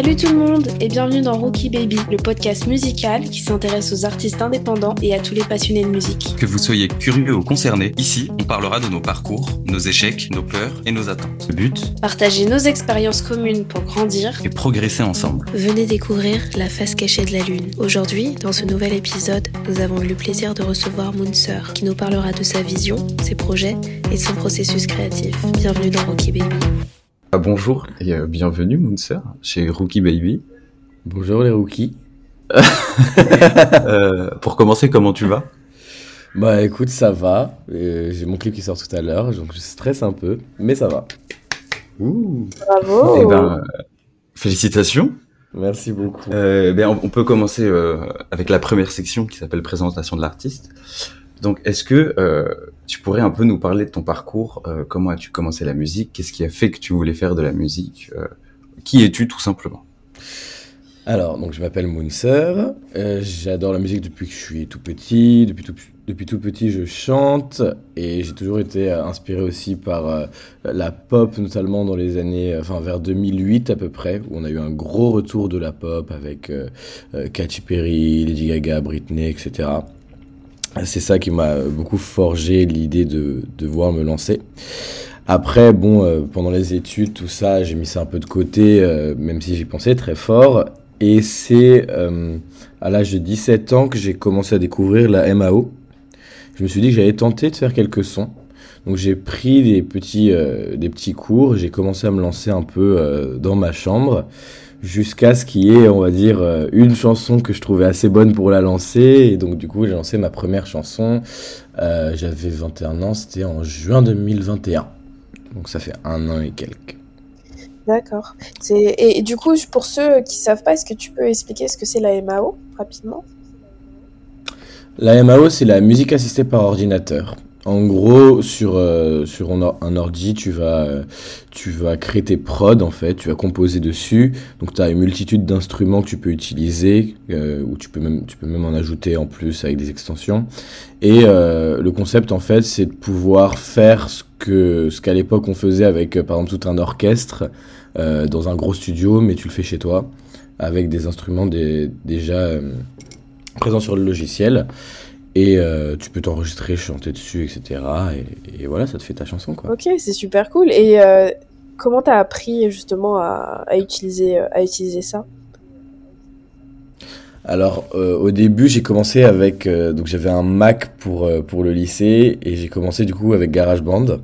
Salut tout le monde et bienvenue dans Rookie Baby, le podcast musical qui s'intéresse aux artistes indépendants et à tous les passionnés de musique. Que vous soyez curieux ou concerné, ici, on parlera de nos parcours, nos échecs, nos peurs et nos attentes. Le but Partager nos expériences communes pour grandir et progresser ensemble. Venez découvrir la face cachée de la Lune. Aujourd'hui, dans ce nouvel épisode, nous avons eu le plaisir de recevoir Moonser qui nous parlera de sa vision, ses projets et son processus créatif. Bienvenue dans Rookie Baby. Ah, bonjour et euh, bienvenue Moonser chez Rookie Baby. Bonjour les rookies. Euh, pour commencer, comment tu vas? Bah écoute, ça va. Euh, J'ai mon clip qui sort tout à l'heure, donc je stresse un peu, mais ça va. Ouh. Bravo Eh ben, euh, félicitations. Merci beaucoup. Euh, ben, on, on peut commencer euh, avec la première section qui s'appelle présentation de l'artiste. Donc, est-ce que euh, tu pourrais un peu nous parler de ton parcours euh, Comment as-tu commencé la musique Qu'est-ce qui a fait que tu voulais faire de la musique Euh, Qui es-tu tout simplement? Alors, donc je m'appelle Moonser. Euh, J'adore la musique depuis que je suis tout petit. Depuis tout, petit, je chante et j'ai toujours été inspiré aussi par la pop, notamment dans les années, enfin vers 2008 à peu près, où on a eu un gros retour de la pop avec Katy Perry, Lady Gaga, Britney, etc. C'est ça qui m'a beaucoup forgé l'idée de devoir me lancer. Après, bon, euh, pendant les études, tout ça, j'ai mis ça un peu de côté, euh, même si j'y pensais très fort. Et c'est euh, à l'âge de 17 ans que j'ai commencé à découvrir la MAO. Je me suis dit que j'allais tenter de faire quelques sons. Donc j'ai pris des petits, des petits cours, j'ai commencé à me lancer un peu dans ma chambre, jusqu'à ce qu'il y ait, on va dire, euh, une chanson que je trouvais assez bonne pour la lancer. Et donc du coup, j'ai lancé ma première chanson. Euh, J'avais 21 ans, c'était en juin 2021. Donc ça fait un an et quelques. D'accord. Et, et du coup, pour ceux qui savent pas, est-ce que tu peux expliquer ce que c'est la MAO rapidement? La MAO, c'est la musique assistée par ordinateur. En gros, sur, euh, un or- un ordi, tu vas, euh, tu vas créer tes prods, en fait, tu vas composer dessus. Donc, tu as une multitude d'instruments que tu peux utiliser, euh, ou tu peux, même, en ajouter en plus avec des extensions. Et le concept, en fait, c'est de pouvoir faire ce que ce qu'à l'époque on faisait avec, par exemple, tout un orchestre dans un gros studio, mais tu le fais chez toi, avec des instruments déjà présents sur le logiciel. Et euh, tu peux t'enregistrer, chanter dessus, etc. Et, et voilà, ça te fait ta chanson, quoi. Ok, c'est super cool. Et euh, comment t'as appris justement à, à utiliser, à utiliser ça? Alors, euh, au début, j'ai commencé avec... euh, donc, j'avais un Mac pour, euh, pour le lycée, et j'ai commencé, du coup, avec GarageBand,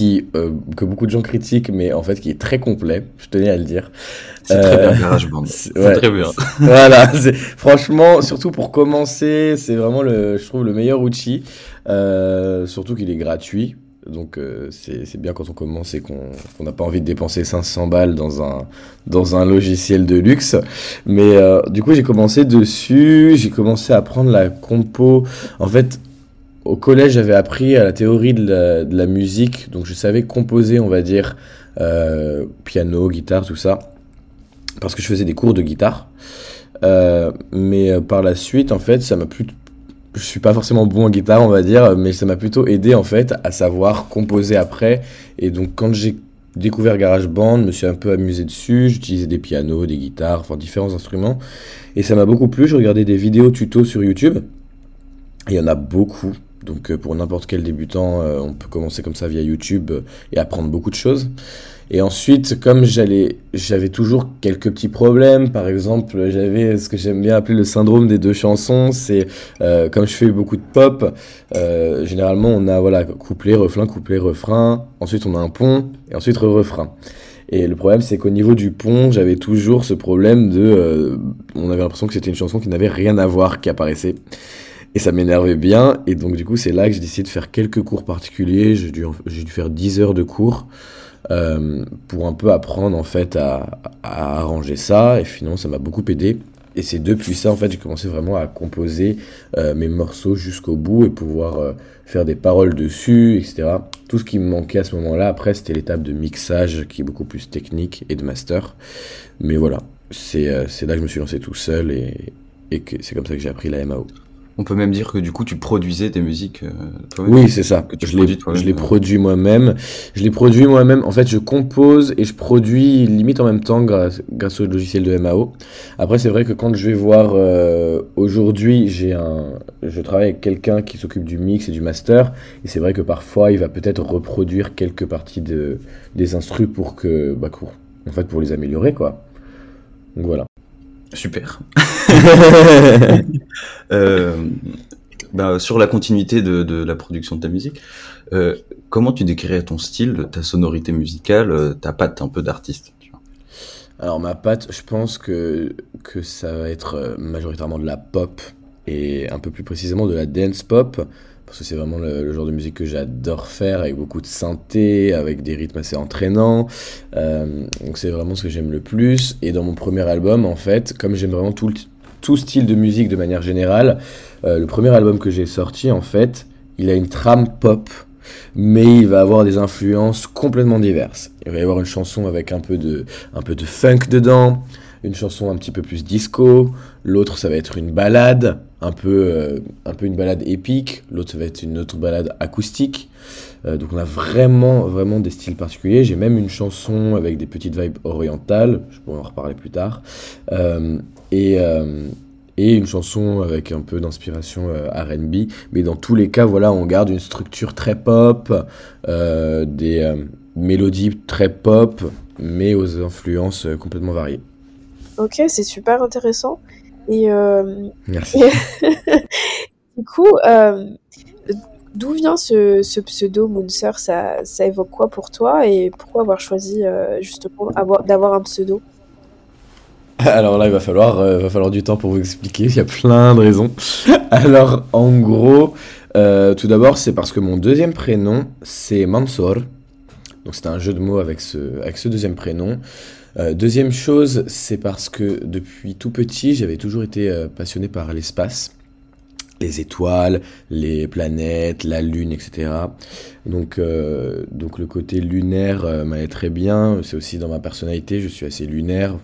qui, euh, que beaucoup de gens critiquent, mais en fait, qui est très complet, je tenais à le dire. C'est Euh, très bien, GarageBand. c'est- ouais. très bien. voilà, franchement, surtout pour commencer, c'est vraiment le, je trouve le meilleur outil. Euh, surtout qu'il est gratuit. Donc euh, c'est bien quand on commence et qu'on n'a pas envie de dépenser 500 balles dans un, dans un logiciel de luxe. Mais euh, du coup j'ai commencé dessus, j'ai commencé à apprendre la compo. En fait, au collège j'avais appris à la théorie de la, musique, donc je savais composer, on va dire, euh, piano, guitare, tout ça, parce que je faisais des cours de guitare. Euh, mais euh, par la suite, en fait, ça m'a plus. Je suis pas forcément bon en guitare, on va dire, mais ça m'a plutôt aidé en fait à savoir composer après. Et donc, quand j'ai découvert GarageBand, je me suis un peu amusé dessus. J'utilisais des pianos, des guitares, enfin différents instruments. Et ça m'a beaucoup plu. Je regardais des vidéos tutos sur YouTube. Il y en a beaucoup. Donc, euh, pour n'importe quel débutant, euh, on peut commencer comme ça via YouTube euh, et apprendre beaucoup de choses. Et ensuite, comme j'allais, j'avais toujours quelques petits problèmes. Par exemple, j'avais ce que j'aime bien appeler le syndrome des deux chansons. C'est euh, comme je fais beaucoup de pop, euh, généralement on a voilà couplet, refrain, couplet, refrain. Ensuite on a un pont et ensuite refrain. Et le problème c'est qu'au niveau du pont, j'avais toujours ce problème de, euh, on avait l'impression que c'était une chanson qui n'avait rien à voir qui apparaissait. Et ça m'énervait bien. Et donc du coup c'est là que j'ai décidé de faire quelques cours particuliers. J'ai dû, faire 10 heures de cours euh, pour un peu apprendre en fait à, arranger ça. Et finalement ça m'a beaucoup aidé. Et c'est depuis ça en fait j'ai commencé vraiment à composer euh, mes morceaux jusqu'au bout et pouvoir euh, faire des paroles dessus etc tout ce qui me manquait à ce moment là après c'était l'étape de mixage qui est beaucoup plus technique et de master. Mais voilà. C'est là que je me suis lancé tout seul et, et c'est comme ça que j'ai appris la MAO On peut même dire que du coup, tu produisais des musiques euh, toi-même. Oui, c'est ça. Que tu je les, toi-même. je les produis moi-même. Je les produis moi-même. En fait, je compose et je produis limite en même temps grâce, grâce au logiciel de MAO. Après, c'est vrai que quand je vais voir euh, aujourd'hui, j'ai un, je travaille avec quelqu'un qui s'occupe du mix et du master. Et c'est vrai que parfois, il va peut-être reproduire quelques parties de, des instrus pour que, bah, pour, en fait, pour les améliorer, quoi. Donc voilà. Super. Euh, bah, sur la continuité de, de la production de ta musique, euh, comment tu décrirais ton style, ta sonorité musicale, euh, ta patte un peu d'artiste Alors ma patte, je pense que, que ça va être majoritairement de la pop et un peu plus précisément de la dance pop parce que c'est vraiment le, le genre de musique que j'adore faire avec beaucoup de synthé, avec des rythmes assez entraînants. Euh, donc c'est vraiment ce que j'aime le plus. Et dans mon premier album, en fait, comme j'aime vraiment tout, le- tout style de musique de manière générale, euh, le premier album que j'ai sorti, en fait, il a une trame pop, mais il va avoir des influences complètement diverses. Il va y avoir une chanson avec un peu de, un peu de funk dedans, une chanson un petit peu plus disco, l'autre ça va être une balade, un peu, euh, un peu une balade épique, l'autre ça va être une autre balade acoustique. Euh, donc on a vraiment, vraiment des styles particuliers. J'ai même une chanson avec des petites vibes orientales, je pourrais en reparler plus tard. Et, euh, et une chanson avec un peu d'inspiration euh, RB. Mais dans tous les cas, voilà, on garde une structure très pop, euh, des mélodies très pop, mais aux influences complètement variées. Ok, c'est super intéressant. Et euh, Merci. du coup, euh, d'où vient ce, ce pseudo Moonser ça, ça évoque quoi pour toi? Et pourquoi avoir choisi euh, justement avoir- d'avoir un pseudo? Alors là, il va falloir, euh, va falloir du temps pour vous expliquer. Il y a plein de raisons. Alors, en gros, euh, tout d'abord, c'est parce que mon deuxième prénom, c'est Mansour. Donc, c'est un jeu de mots avec ce, avec ce deuxième prénom. Euh, deuxième chose, c'est parce que depuis tout petit, j'avais toujours été euh, passionné par l'espace, les étoiles, les planètes, la lune, etc. Donc, euh, donc le côté lunaire euh, m'allait très bien. C'est aussi dans ma personnalité, je suis assez lunaire.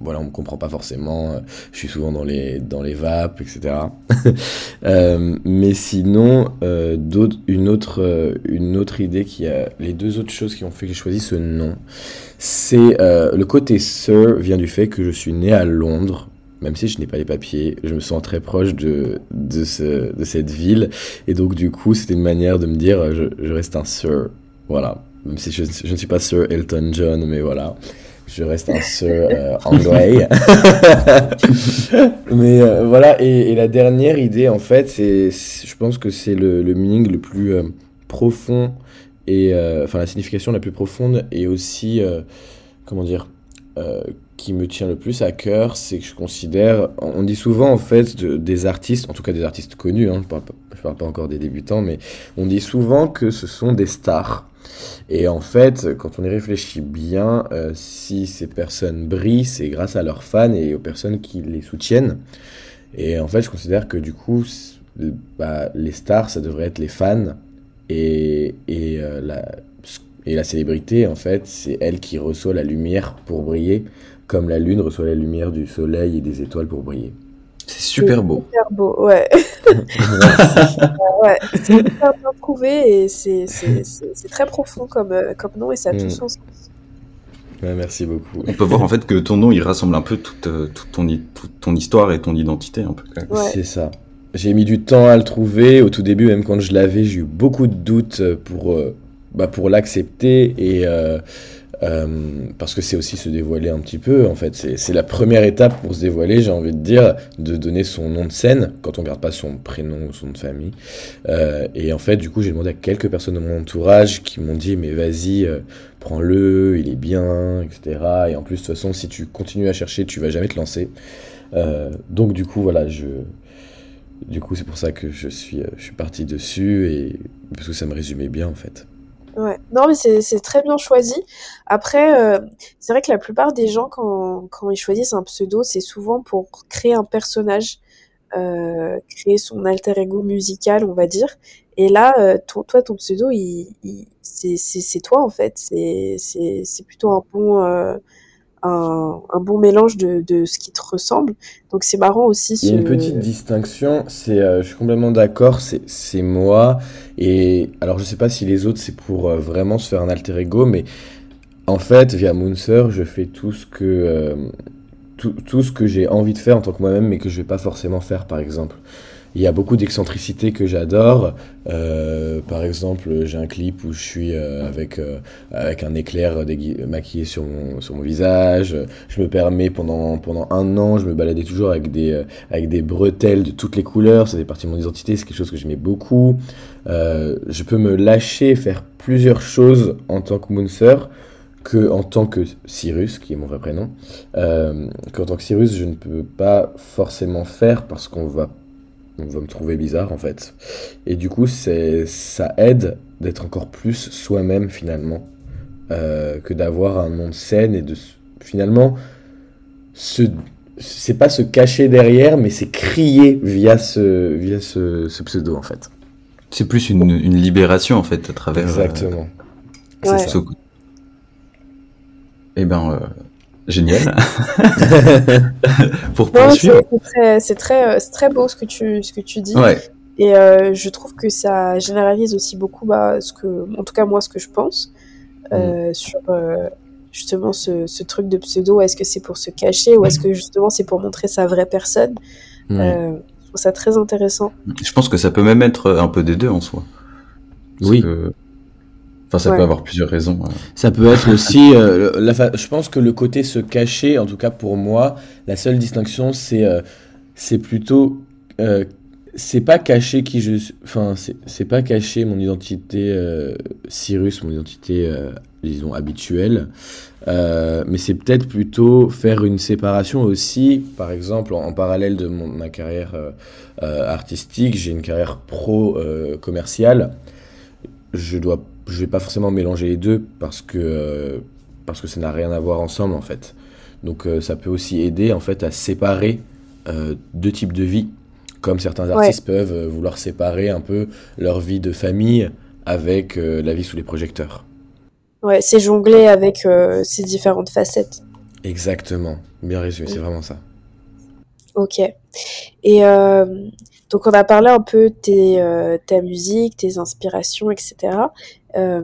Voilà, on me comprend pas forcément. euh, Je suis souvent dans les dans les vapes, etc. Euh, mais sinon, euh, une autre euh, une autre idée qui a les deux autres choses qui ont fait que j'ai choisi ce nom, c'est le côté sir vient du fait que je suis né à Londres. Même si je n'ai pas les papiers, je me sens très proche de, de, ce, de cette ville. Et donc, du coup, c'était une manière de me dire, je, reste un sir. Voilà. Même si je ne suis pas Sir Elton John, mais voilà. Je reste un Sir euh, anglais. mais euh, voilà. Et, la dernière idée, en fait, c'est, je pense que c'est le, meaning le plus euh, profond et euh, enfin la signification la plus profonde et aussi comment dire qui me tient le plus à cœur, c'est que je considère, on dit souvent en fait de- des artistes, en tout cas des artistes connus, hein, je parle pas, parle pas encore des débutants, mais on dit souvent que ce sont des stars. Et en fait, quand on y réfléchit bien, euh, si ces personnes brillent, c'est grâce à leurs fans et aux personnes qui les soutiennent. Et en fait, je considère que du coup, bah, les stars, ça devrait être les fans. Et, euh, la célébrité, en fait, c'est elle qui reçoit la lumière pour briller, comme la lune reçoit la lumière du soleil et des étoiles pour briller. C'est super beau. Super beau, ouais. ouais. C'est super bien trouvé et c'est très profond comme, euh, comme nom et ça a tout Mm. son sens. Ouais, merci beaucoup. On peut voir en fait que ton nom il rassemble un peu toute, euh, toute, ton, i- toute ton histoire et ton identité un peu. Ouais. C'est ça. J'ai mis du temps à le trouver. Au tout début, même quand je l'avais, j'ai eu beaucoup de doutes pour, euh, bah, pour l'accepter. Et euh, euh, parce que c'est aussi se dévoiler un petit peu. En fait, c'est la première étape pour se dévoiler, j'ai envie de dire, de donner son nom de scène quand on garde pas son prénom ou son nom de famille. Euh, et en fait, du coup, j'ai demandé à quelques personnes de mon entourage qui m'ont dit Mais vas-y, euh, prends-le, il est bien, etc. Et en plus, de toute façon, si tu continues à chercher, tu vas jamais te lancer. Donc, du coup, voilà, je. Du coup, c'est pour ça que je suis, je suis parti dessus et parce que ça me résumait bien en fait. Ouais. Non, mais c'est très bien choisi. Après, euh, c'est vrai que la plupart des gens, quand, quand ils choisissent un pseudo, c'est souvent pour créer un personnage, euh, créer son alter ego musical, on va dire. Et là, euh, toi, ton pseudo, il, il- c'est toi, en fait. C'est plutôt un bon, euh, un, un bon mélange de, de ce qui te ressemble. Donc c'est marrant aussi. Il y a une petite distinction, c'est, euh, je suis complètement d'accord, c'est, c'est moi. Et alors je sais pas si les autres c'est pour euh, vraiment se faire un alter ego, mais en fait via Moonser je fais tout ce que euh, tout, tout, ce que j'ai envie de faire en tant que moi-même, mais que je vais pas forcément faire par exemple. Il y a beaucoup d'excentricités que j'adore. Euh, par exemple, j'ai un clip où je suis euh, avec, euh, avec un éclair maquillé sur mon, sur mon visage. Je me permets pendant, pendant un an, je me baladais toujours avec des, avec des bretelles de toutes les couleurs. Ça fait partie de mon identité, c'est quelque chose que j'aimais beaucoup. je peux me lâcher, faire plusieurs choses en tant que Moonser que en tant que Cyrus, qui est mon vrai prénom, qu'en tant que Cyrus, je ne peux pas forcément faire parce qu'on va on va me trouver bizarre en fait. Et du coup, c'est ça aide d'être encore plus soi-même finalement euh, que d'avoir un nom de scène et de finalement se c'est pas se cacher derrière, mais c'est crier via ce via ce, ce pseudo en fait. C'est plus une, une, libération en fait à travers. Euh, Exactement. Euh, ouais. ça. Eh ben, euh, Génial. Pour poursuivre. C'est très, euh, très, très, beau ce que tu, ce que tu dis. Ouais. Et euh, je trouve que ça généralise aussi beaucoup, bah, ce que, en tout cas moi, ce que je pense euh, mm. sur euh, justement ce, ce, truc de pseudo. Est-ce que c'est pour se cacher ou est-ce que justement c'est pour montrer sa vraie personne mm. euh, Je trouve ça très intéressant. Je pense que ça peut même être un peu des deux en soi. oui. Que Enfin, ça ouais. peut avoir plusieurs raisons. Ça peut être aussi. Euh, la je pense que le côté se cacher, en tout cas pour moi, la seule distinction, c'est euh, c'est plutôt. Euh, c'est pas cacher qui je. Enfin, c'est pas cacher mon identité euh, Cyrus, mon identité, euh, disons, habituelle. mais c'est peut-être plutôt faire une séparation aussi, par exemple, en, en parallèle de mon, ma carrière artistique, j'ai une carrière pro-commerciale. je dois je vais pas forcément mélanger les deux parce que, euh, parce que ça n'a rien à voir ensemble en fait. Donc euh, ça peut aussi aider en fait à séparer euh, deux types de vie, comme certains artistes ouais. peuvent vouloir séparer un peu leur vie de famille avec la vie sous les projecteurs. Ouais, c'est jongler avec ces différentes facettes. Exactement, bien résumé, c'est vraiment ça. Ok. Et donc on a parlé un peu de ta musique, tes inspirations, etc. Euh,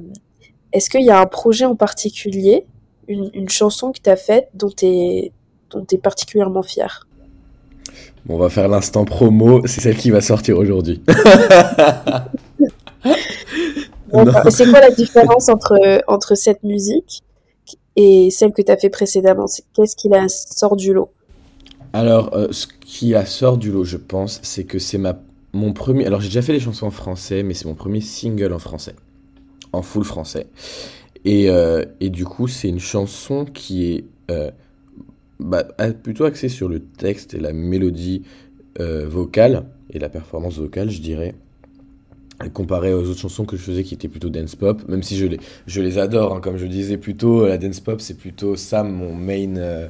Est-ce qu'il y a un projet en particulier, une, une chanson que tu as faite dont tu es, es, particulièrement fier bon, On va faire l'instant promo, c'est celle qui va sortir aujourd'hui. c'est quoi la différence entre, entre cette musique et celle que tu as fait précédemment? Qu'est-ce qui la sort du lot? Alors, euh, ce qui la sort du lot, je pense, c'est que c'est ma mon premier. Alors, j'ai déjà fait des chansons en français, mais c'est mon premier single en français, en full français. Et, euh, et du coup, c'est une chanson qui est euh, bah, plutôt axée sur le texte et la mélodie euh, vocale et la performance vocale, je dirais comparé aux autres chansons que je faisais qui étaient plutôt dance pop, même si je les, je les adore, hein, comme je disais plus tôt, la dance pop c'est plutôt ça mon main,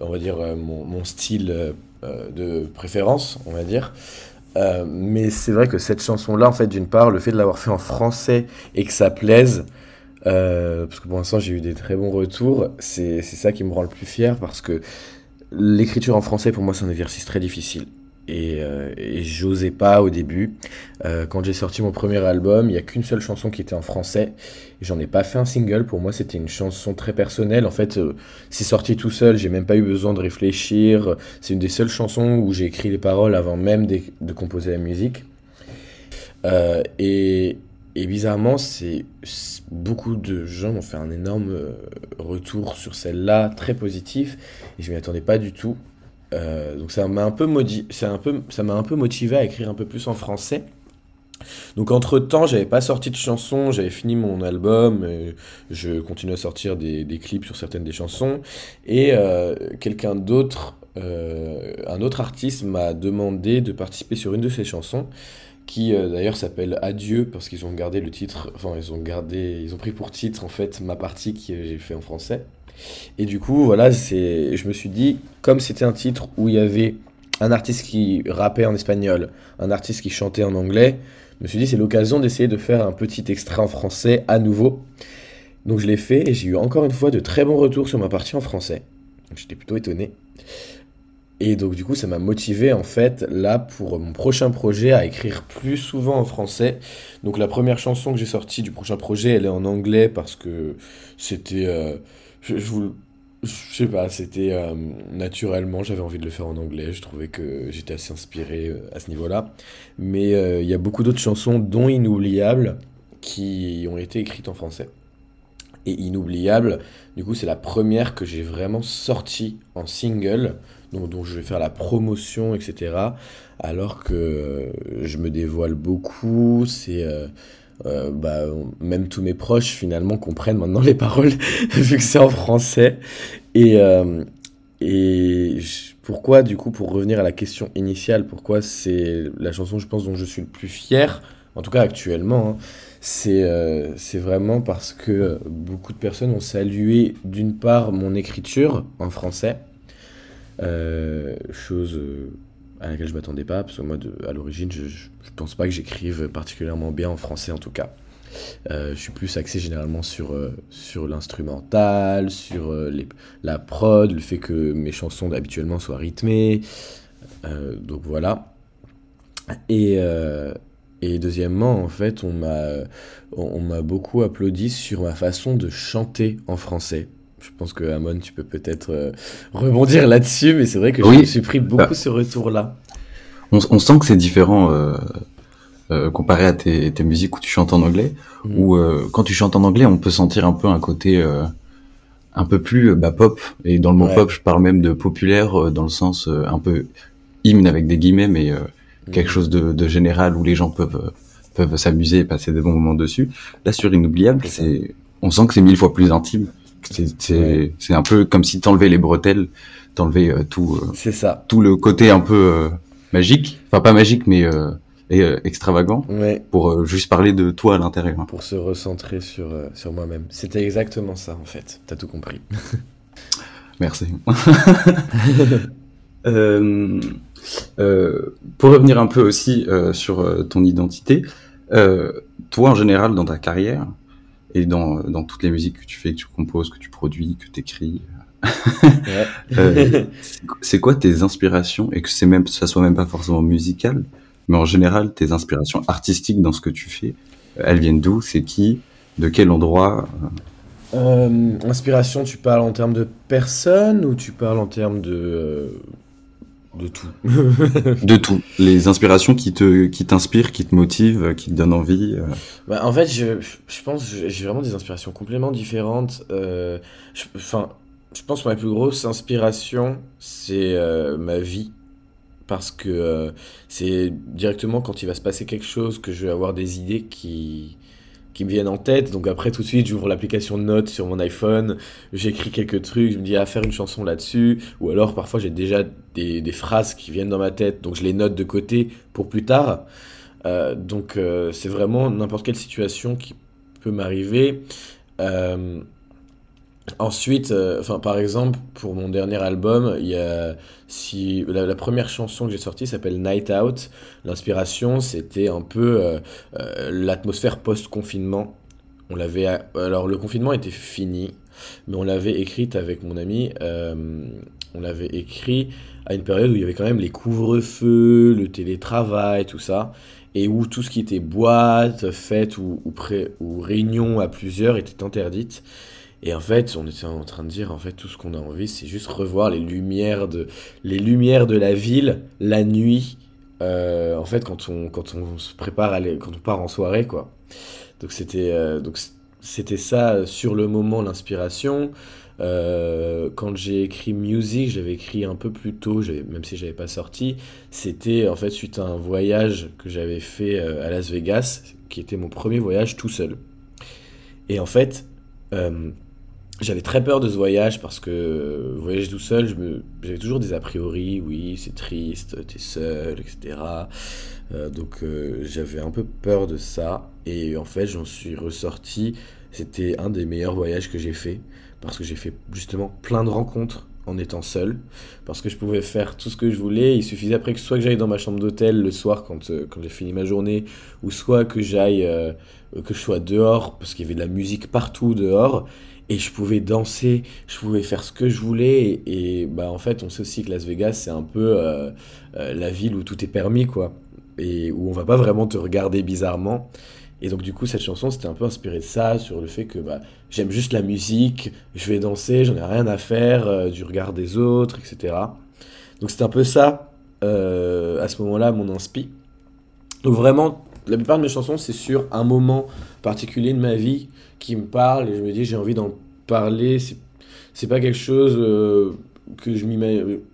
on va dire mon, style de préférence, on va dire. Euh, mais c'est vrai que cette chanson-là, en fait, d'une part, le fait de l'avoir fait en français et que ça plaise, parce que pour l'instant j'ai eu des très bons retours, c'est ça qui me rend le plus fier parce que l'écriture en français pour moi c'est un exercice très difficile et, euh, et j'osais pas au début. Euh, quand j'ai sorti mon premier album, il y a qu'une seule chanson qui était en français. J'en ai pas fait un single. Pour moi, c'était une chanson très personnelle. En fait, euh, c'est sorti tout seul. J'ai même pas eu besoin de réfléchir. C'est une des seules chansons où j'ai écrit les paroles avant même de, composer la musique. Et, et bizarrement, c'est beaucoup de gens ont fait un énorme retour sur celle-là, très positif. Et je m'y attendais pas du tout. Euh, donc ça m'a un peu un peu, ça m'a un peu motivé à écrire un peu plus en français. Donc entre temps, j'avais pas sorti de chansons, j'avais fini mon album, je continuais à sortir des, clips sur certaines des chansons, et euh, quelqu'un d'autre, euh, un autre artiste m'a demandé de participer sur une de ses chansons, qui euh, d'ailleurs s'appelle Adieu parce qu'ils ont gardé le titre, enfin ils ont gardé, ils ont pris pour titre en fait ma partie que j'ai fait en français. Et du coup, voilà, c'est, je me suis dit, comme c'était un titre où il y avait un artiste qui rappait en espagnol, un artiste qui chantait en anglais, je me suis dit, c'est l'occasion d'essayer de faire un petit extrait en français à nouveau. Donc je l'ai fait et j'ai eu encore une fois de très bons retours sur ma partie en français. J'étais plutôt étonné. Et donc du coup, ça m'a motivé en fait là pour mon prochain projet à écrire plus souvent en français. Donc la première chanson que j'ai sortie du prochain projet, elle est en anglais parce que c'était, euh, je, vous, je sais pas, c'était euh, naturellement, j'avais envie de le faire en anglais. Je trouvais que j'étais assez inspiré euh, à ce niveau-là. Mais il y a beaucoup d'autres chansons, dont Inoubliable, qui ont été écrites en français. Et Inoubliable, du coup, c'est la première que j'ai vraiment sortie en single dont, je vais faire la promotion, etc. Alors que je me dévoile beaucoup, c'est... Euh, euh, bah, même tous mes proches finalement comprennent maintenant les paroles vu que c'est en français et, euh, pourquoi du coup pour revenir à la question initiale pourquoi c'est la chanson je pense dont je suis le plus fier en tout cas actuellement hein, c'est vraiment parce que beaucoup de personnes ont salué d'une part mon écriture en français euh, chose euh, à laquelle je m'attendais pas, parce que moi, à l'origine, je, je, pense pas que j'écrive particulièrement bien en français en tout cas. Euh, je suis plus axé généralement sur, sur l'instrumental, sur la prod, le fait que mes chansons habituellement soient rythmées. donc voilà. Et, et deuxièmement, en fait, on m'a on, m'a beaucoup applaudi sur ma façon de chanter en français. Je pense que Amon, tu peux peut-être euh, rebondir là-dessus, mais c'est vrai que oui. je me suis pris beaucoup bah. ce retour-là. On, sent que c'est différent euh, euh, comparé à tes, tes, musiques où tu chantes en anglais, mm. où quand tu chantes en anglais, on peut sentir un peu un côté un peu plus bah, pop. Et dans le mot pop, je parle même de populaire dans le sens un peu hymne avec des guillemets, mais quelque mm. chose de, de, général où les gens peuvent peuvent s'amuser et passer des bons moments dessus. Là, sur Inoubliable, c'est on sent que c'est mille fois plus intime. C'est un peu comme si t'enlevais les bretelles, t'enlevais euh, tout. Euh, c'est ça. Tout le côté un peu euh, magique, enfin pas magique mais et, extravagant, ouais. pour juste parler de toi à l'intérieur. Pour se recentrer sur sur moi-même. C'était exactement ça en fait. T'as tout compris. Merci. euh, pour revenir un peu aussi sur ton identité, toi en général dans ta carrière, et dans, dans toutes les musiques que tu fais, que tu composes, que tu produis, que tu écris. euh, c'est quoi tes inspirations? Et que c'est même ça soit même pas forcément musical, mais en général tes inspirations artistiques dans ce que tu fais, elles viennent d'où? C'est qui? De quel endroit? Euh, Inspiration, tu parles en termes de personne ou tu parles en termes de euh, de tout. de tout. Les inspirations qui te, qui t'inspirent, qui te motivent, qui te donnent envie. Euh. Bah, en fait, je, je pense j'ai vraiment des inspirations complètement différentes. Euh, enfin, je, pense que ma plus grosse inspiration, c'est euh, ma vie. Parce que c'est directement quand il va se passer quelque chose que je vais avoir des idées qui, qui me viennent en tête. Donc après, tout de suite, j'ouvre l'application Notes sur mon iPhone, j'écris quelques trucs, je me dis à ah, faire une chanson là-dessus. Ou alors, parfois, j'ai déjà des, des, phrases qui viennent dans ma tête, donc je les note de côté pour plus tard. Euh, donc euh, c'est vraiment n'importe quelle situation qui peut m'arriver. Euh, Ensuite, euh, par exemple, pour mon dernier album, y a si la, première chanson que j'ai sortie s'appelle Night Out. L'inspiration, c'était un peu euh, euh, l'atmosphère post-confinement. On l'avait alors le confinement était fini, mais on l'avait écrite avec mon ami. on l'avait écrit à une période où il y avait quand même les couvre-feux, le télétravail, tout ça, et où tout ce qui était boîte, fête ou, ou, ou réunion à plusieurs était interdite. Et en fait, on était en train de dire, en fait, tout ce qu'on a envie, c'est juste revoir les lumières de, les lumières de la ville la nuit. Euh, en fait, quand on, quand on se prépare, à aller, quand on part en soirée, quoi. Donc c'était, euh, donc c'était ça sur le moment l'inspiration. Euh, quand j'ai écrit Music, j'avais écrit un peu plus tôt, même si j'avais pas sorti. C'était en fait suite à un voyage que j'avais fait à Las Vegas, qui était mon premier voyage tout seul. Et en fait, j'avais très peur de ce voyage parce que voyager tout seul, j'avais toujours des a priori, oui, c'est triste, t'es seul, etc. Euh, donc euh, j'avais un peu peur de ça et en fait j'en suis ressorti. C'était un des meilleurs voyages que j'ai fait parce que j'ai fait justement plein de rencontres en étant seul, parce que je pouvais faire tout ce que je voulais. Il suffisait après que soit que j'aille dans ma chambre d'hôtel le soir quand, euh, quand j'ai fini ma journée, ou soit que j'aille, euh, que je sois dehors, parce qu'il y avait de la musique partout dehors, et je pouvais danser, je pouvais faire ce que je voulais. Et, bah en fait, on sait aussi que Las Vegas, c'est un peu euh, la ville où tout est permis, quoi, et où on va pas vraiment te regarder bizarrement. Et donc du coup, cette chanson, c'était un peu inspiré de ça, sur le fait que bah, j'aime juste la musique, je vais danser, j'en ai rien à faire euh, du regard des autres, etc. Donc c'était un peu ça, euh, à ce moment-là, mon inspi. Donc vraiment, la plupart de mes chansons, c'est sur un moment particulier de ma vie qui me parle, et je me dis, j'ai envie d'en parler. C'est pas quelque chose euh, que je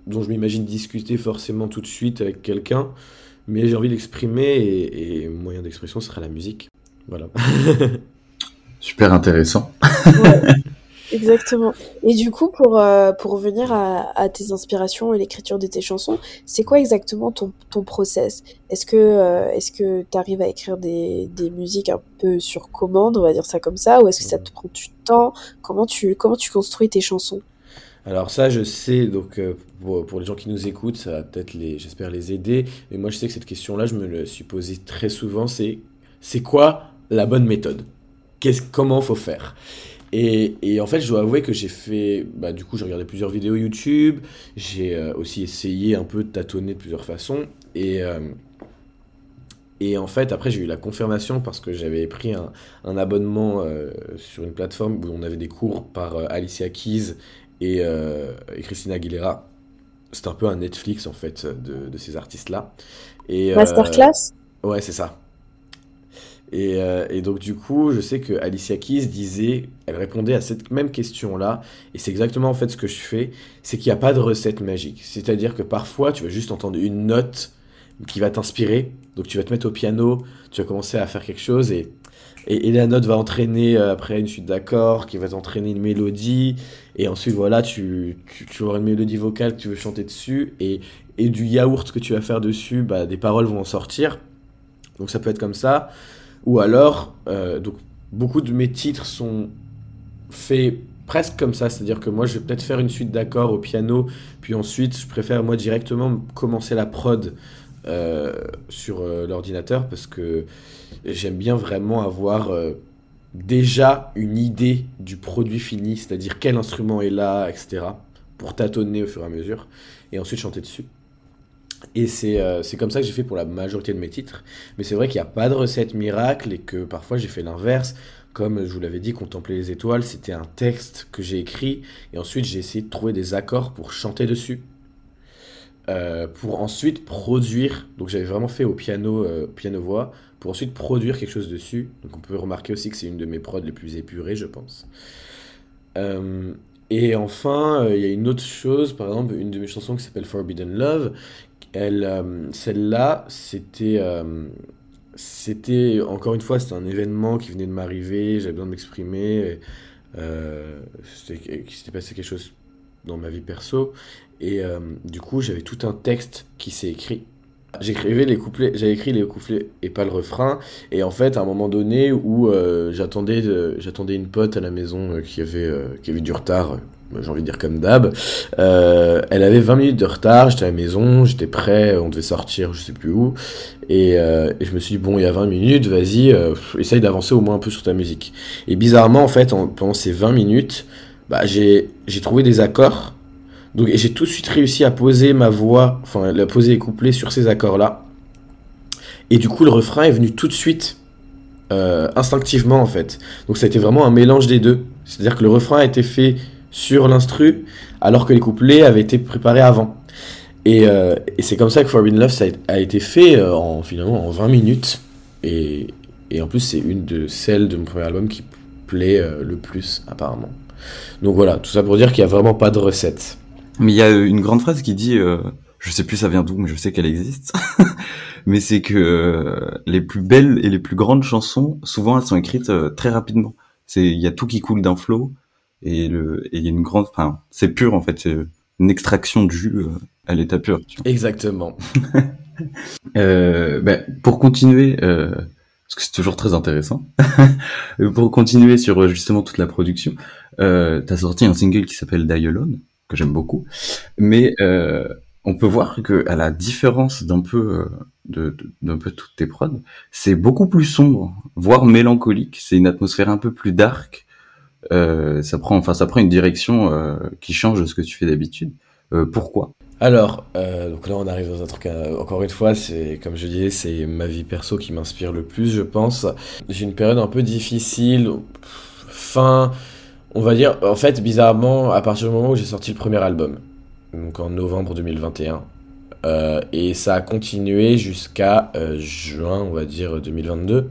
dont je m'imagine discuter forcément tout de suite avec quelqu'un, mais j'ai envie d'exprimer, et, et moyen d'expression sera la musique. Voilà. Super intéressant. Exactement. Et du coup, pour, euh, pour revenir à, tes inspirations et l'écriture de tes chansons, c'est quoi exactement ton, ton process? Est-ce que euh, que tu arrives à écrire des, des, musiques un peu sur commande, on va dire ça comme ça, ou est-ce que ça te prend du temps? Comment tu, comment tu construis tes chansons? Alors ça, je sais, donc euh, pour, les gens qui nous écoutent, ça va peut-être, les, j'espère, les aider. Mais moi, je sais que cette question-là, je me la suis posée très souvent, c'est c'est quoi la bonne méthode? Qu'est-ce, comment faut faire? Et, et, en fait, je dois avouer que j'ai fait. Bah, du coup, j'ai regardé plusieurs vidéos YouTube. J'ai euh, aussi essayé un peu de tâtonner de plusieurs façons. Et, euh, et en fait, après, j'ai eu la confirmation parce que j'avais pris un, un abonnement euh, sur une plateforme où on avait des cours par Alicia Keys et, et, Christina Aguilera. C'est un peu un Netflix, en fait, de, de ces artistes-là. Et, Masterclass? Ouais, c'est ça. Euh, et, donc du coup, je sais que Alicia Keys disait, elle répondait à cette même question-là, et c'est exactement en fait ce que je fais, c'est qu'il n'y a pas de recette magique. C'est-à-dire que parfois, tu vas juste entendre une note qui va t'inspirer, donc tu vas te mettre au piano, tu vas commencer à faire quelque chose, et, et, la note va entraîner euh, après une suite d'accords, qui va t'entraîner une mélodie, et ensuite voilà, tu, tu, tu auras une mélodie vocale que tu veux chanter dessus, et, et du yaourt que tu vas faire dessus, bah, des paroles vont en sortir. Donc ça peut être comme ça. Ou alors, euh, donc, beaucoup de mes titres sont faits presque comme ça, c'est-à-dire que moi je vais peut-être faire une suite d'accords au piano, puis ensuite je préfère moi directement commencer la prod euh, sur euh, l'ordinateur parce que j'aime bien vraiment avoir déjà une idée du produit fini, c'est-à-dire quel instrument est là, etc., pour tâtonner au fur et à mesure, et ensuite chanter dessus. Et euh, c'est comme ça que j'ai fait pour la majorité de mes titres. Mais c'est vrai qu'il n'y a pas de recette miracle et que parfois j'ai fait l'inverse. Comme je vous l'avais dit, Contempler les étoiles, c'était un texte que j'ai écrit et ensuite j'ai essayé de trouver des accords pour chanter dessus. Euh, pour ensuite produire, donc j'avais vraiment fait au piano, euh, piano-voix, pour ensuite produire quelque chose dessus. Donc on peut remarquer aussi que c'est une de mes prods les plus épurées, je pense. et enfin, il y a une autre chose, par exemple, une de mes chansons qui s'appelle Forbidden Love, elle, euh, celle-là, c'était, euh, c'était encore une fois, c'était un événement qui venait de m'arriver. J'avais besoin de m'exprimer. Euh, c'était, il s'était passé quelque chose dans ma vie perso. Et du coup, j'avais tout un texte qui s'est écrit. J'écrivais les couplets, j'avais écrit les couplets et pas le refrain. Et en fait, à un moment donné où j'attendais, j'attendais une pote à la maison qui avait, qui avait du retard j'ai envie de dire comme d'hab. Euh, elle avait 20 minutes de retard, j'étais à la maison, j'étais prêt, on devait sortir, je sais plus où. Et, euh, je me suis dit, bon, il y a 20 minutes, vas-y, euh, essaye d'avancer au moins un peu sur ta musique. Et bizarrement, en fait, pendant ces 20 minutes, bah, j'ai trouvé des accords. Donc, j'ai tout de suite réussi à poser ma voix, enfin, la poser les couplets sur ces accords-là. Et du coup, le refrain est venu tout de suite, instinctivement, en fait. Donc, ça a été vraiment un mélange des deux. C'est-à-dire que le refrain a été fait sur l'instru, alors que les couplets avaient été préparés avant. Et, euh, c'est comme ça que Forbidden Love ça a, été fait euh, en, finalement en 20 minutes. Et, en plus, c'est une de celles de mon premier album qui plaît euh, le plus, apparemment. Donc voilà, tout ça pour dire qu'il n'y a vraiment pas de recette. Mais il y a une grande phrase qui dit, je sais plus ça vient d'où, mais je sais qu'elle existe. mais c'est que les plus belles et les plus grandes chansons, souvent elles sont écrites très rapidement. C'est il y a tout qui coule d'un flow et le il y a une grande enfin c'est pur en fait c'est une extraction de jus euh, à l'état pur exactement euh, ben, pour continuer euh, parce que c'est toujours très intéressant pour continuer sur justement toute la production euh, t'as sorti un single qui s'appelle Die Alone que j'aime beaucoup. Mais on peut voir que à la différence d'un peu de, d'un peu toutes tes prods, c'est beaucoup plus sombre, voire mélancolique. C'est une atmosphère un peu plus dark. Ça prend, enfin, ça prend une direction qui change de ce que tu fais d'habitude. pourquoi? Alors, euh, donc là on arrive dans un truc, euh, encore une fois, c'est comme je disais, c'est ma vie perso qui m'inspire le plus, je pense. J'ai une période un peu difficile, fin, on va dire, en fait, bizarrement, à partir du moment où j'ai sorti le premier album, donc en novembre 2021, euh, et ça a continué jusqu'à juin, on va dire, 2022,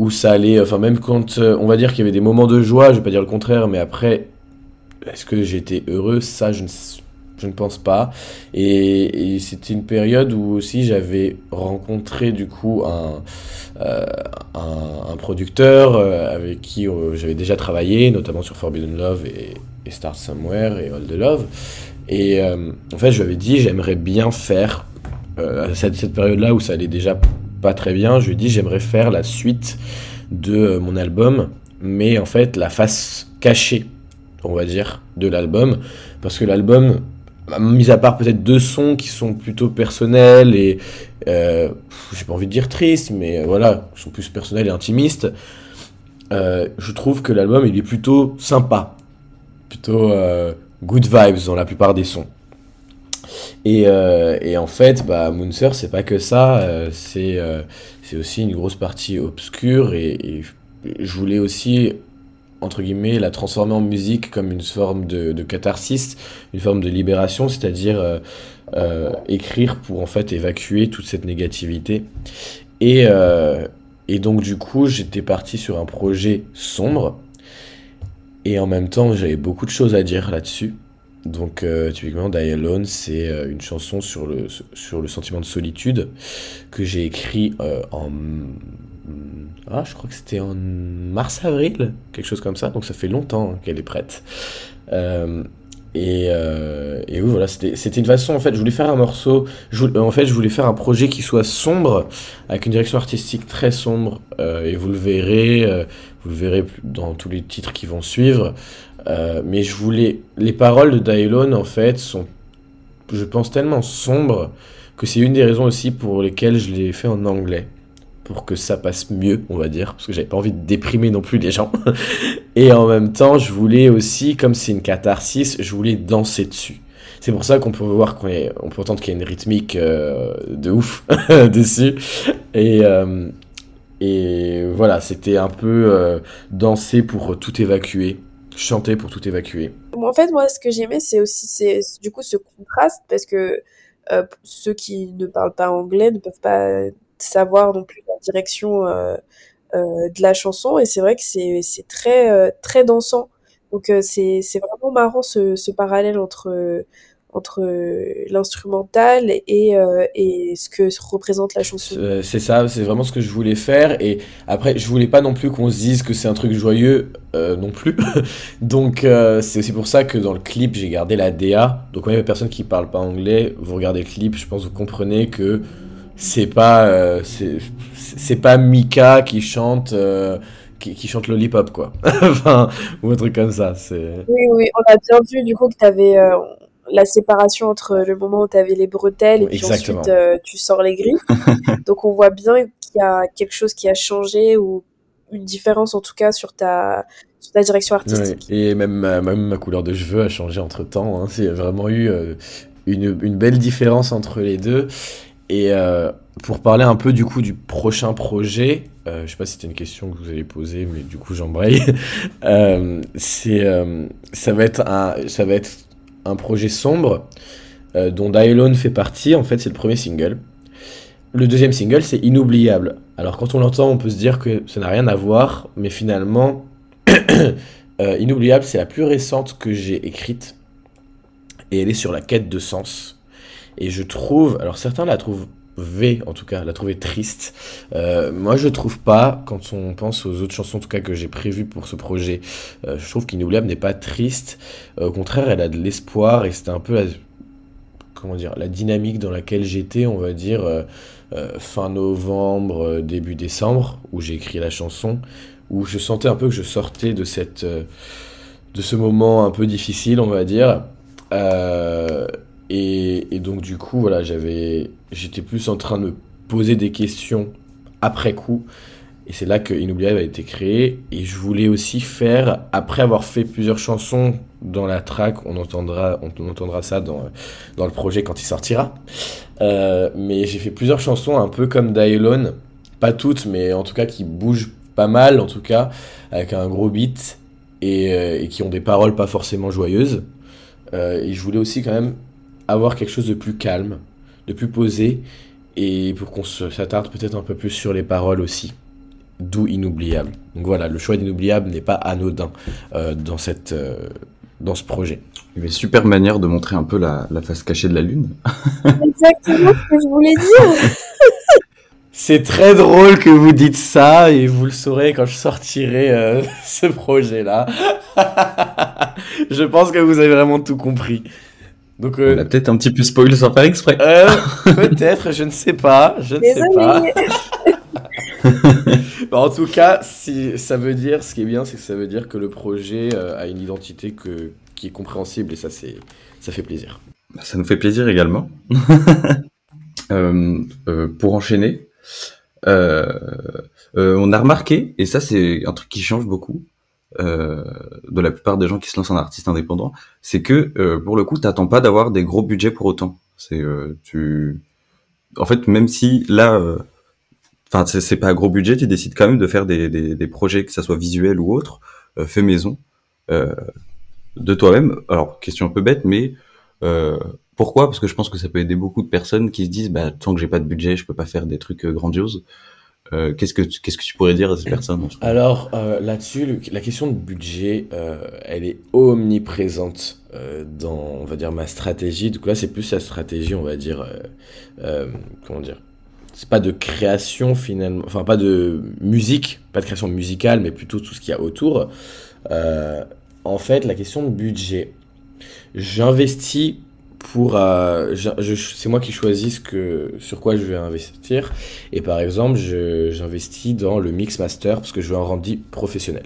où ça allait, enfin même quand, on va dire qu'il y avait des moments de joie, je vais pas dire le contraire, mais après, est-ce que j'étais heureux? Ça, je ne pense pas. Et, c'était une période où aussi j'avais rencontré du coup un, euh, producteur euh, avec qui euh, j'avais déjà travaillé, notamment sur Forbidden Love et, Start Somewhere et All the Love. Et en fait, je lui avais dit j'aimerais bien faire, cette, cette période-là où ça allait déjà pas très bien, je lui dit j'aimerais faire la suite de mon album, mais en fait la face cachée, on va dire, de l'album, parce que l'album, mis à part peut-être deux sons qui sont plutôt personnels et euh, j'ai pas envie de dire tristes, mais euh, voilà, sont plus personnels et intimistes. Euh, je trouve que l'album il est plutôt sympa, plutôt good vibes dans la plupart des sons. Et, et en fait, bah, Moonser, c'est pas que ça, c'est c'est aussi une grosse partie obscure et, je voulais aussi entre guillemets, la transformer en musique comme une forme de, catharsis, une forme de libération, c'est-à-dire euh, euh, écrire pour en fait évacuer toute cette négativité. Et, euh, et donc du coup, j'étais parti sur un projet sombre, et en même temps, j'avais beaucoup de choses à dire là-dessus. Donc typiquement, Die Alone, c'est une chanson sur le, sur le sentiment de solitude que j'ai écrit en ah, je crois que c'était en mars-avril, quelque chose comme ça, donc ça fait longtemps qu'elle est prête. Euh, et, euh, oui, voilà, c'était une façon, en fait, je voulais faire un morceau, en fait, je voulais faire un projet qui soit sombre, avec une direction artistique très sombre, euh, et vous le verrez, vous le verrez dans tous les titres qui vont suivre. Mais je voulais, les paroles de Dailon, en fait, sont, je pense, tellement sombres que c'est une des raisons aussi pour lesquelles je l'ai fait en anglais pour que ça passe mieux, on va dire, parce que j'avais pas envie de déprimer non plus les gens. Et en même temps, je voulais aussi, comme c'est une catharsis, je voulais danser dessus. C'est pour ça qu'on peut voir qu'on on peut entendre qu'il y a une rythmique euh, de ouf dessus. Et, euh, et voilà, c'était un peu euh, danser pour tout évacuer, chanter pour tout évacuer. En fait, moi, ce que j'aimais, c'est aussi c'est du coup ce contraste parce que ceux qui ne parlent pas anglais ne peuvent pas savoir non plus la direction euh, euh, de la chanson. Et c'est vrai que c'est très, euh, très dansant. Donc c'est vraiment marrant ce, ce parallèle entre entre l'instrumental et, et ce que représente la chanson. C'est ça, c'est vraiment ce que je voulais faire. Et après, je voulais pas non plus qu'on se dise que c'est un truc joyeux non plus. Donc c'est aussi pour ça que dans le clip, j'ai gardé la DA. Donc même les personnes qui parlent pas anglais, vous regardez le clip, je pense que vous comprenez que c'est pas euh, c'est pas Mika qui chante euh, qui, qui, chante Lollipop quoi enfin ou un truc comme ça c'est oui oui on a bien vu du coup que tu avais euh, la séparation entre le moment où tu avais les bretelles et puis ensuite tu sors les grilles donc on voit bien qu'il y a quelque chose qui a changé ou une différence en tout cas sur ta sur ta direction artistique et même ma, même ma couleur de cheveux a changé entre temps hein. il y a vraiment eu une, une belle différence entre les deux et euh, pour parler un peu du coup du prochain projet, euh, je sais pas si c'était une question que vous allez poser, mais du coup j'embraye. euh, c'est, euh, ça va être un, ça va être un projet sombre euh, dont Dialone fait partie. En fait, c'est le premier single. Le deuxième single, c'est Inoubliable. Alors quand on l'entend, on peut se dire que ça n'a rien à voir, mais finalement, Inoubliable, c'est la plus récente que j'ai écrite et elle est sur la quête de sens. Et je trouve, alors certains la trouvent V en tout cas, la trouvé triste. Euh, moi je trouve pas, quand on pense aux autres chansons en tout cas que j'ai prévues pour ce projet, euh, je trouve qu'Inoubliable n'est pas triste. Euh, au contraire, elle a de l'espoir et c'était un peu la, comment dire, la dynamique dans laquelle j'étais, on va dire, fin novembre, début décembre, où j'ai écrit la chanson, où je sentais un peu que je sortais de cette, de ce moment un peu difficile, on va dire. Et, donc du coup, voilà, j'avais, j'étais plus en train de me poser des questions après coup. Et c'est là que Inoubliable a été créé. Et je voulais aussi faire, après avoir fait plusieurs chansons dans la track, on entendra, on, entendra ça dans, dans le projet quand il sortira. Euh, mais j'ai fait plusieurs chansons un peu comme Dialone, pas toutes, mais en tout cas qui bougent pas mal, en tout cas, avec un gros beat et, euh, qui ont des paroles pas forcément joyeuses. Euh, et je voulais aussi quand même avoir quelque chose de plus calme, de plus posé, et pour qu'on s'attarde peut-être un peu plus sur les paroles aussi. D'où inoubliable. Donc voilà, le choix d'inoubliable n'est pas anodin euh, dans, cette, euh, dans ce projet. Une super manière de montrer un peu la, la face cachée de la Lune. Exactement ce que je voulais dire. C'est très drôle que vous dites ça et vous le saurez quand je sortirai euh, ce projet-là. je pense que vous avez vraiment tout compris. Donc, euh, On a peut-être un petit peu spoil sans faire exprès. Euh, peut-être, je ne sais pas. Je ne sais pas. en tout cas, si ça veut dire, ce qui est bien, c'est que ça veut dire que le projet euh, a une identité que, qui est compréhensible et ça, c'est, ça fait plaisir. Bah, ça nous fait plaisir également. euh, euh, pour enchaîner, euh, on a remarqué, et ça c'est un truc qui change beaucoup, euh, de la plupart des gens qui se lancent en artiste indépendant, c'est que euh, pour le coup, t'attends pas d'avoir des gros budgets pour autant. C'est euh, tu, en fait, même si là, enfin c'est pas un gros budget, tu décides quand même de faire des, des, des projets, que ça soit visuel ou autre, fait maison, de toi-même. Alors question un peu bête, mais pourquoi? Parce que je pense que ça peut aider beaucoup de personnes qui se disent, bah tant que j'ai pas de budget, je peux pas faire des trucs grandioses. Euh, qu'est-ce que qu'est-ce que tu pourrais dire à ces personnes Alors euh, là-dessus, la question de budget, euh, elle est omniprésente dans, on va dire, ma stratégie. Coup là, c'est plus la stratégie, on va dire, comment dire. C'est pas de création finalement, enfin pas de musique, pas de création musicale, mais plutôt tout ce qu'il y a autour. en fait, la question de budget, j'investis pour euh, c'est moi qui choisis ce que sur quoi je vais investir. Et par exemple j'investis dans le mix master parce que je veux un rendu professionnel.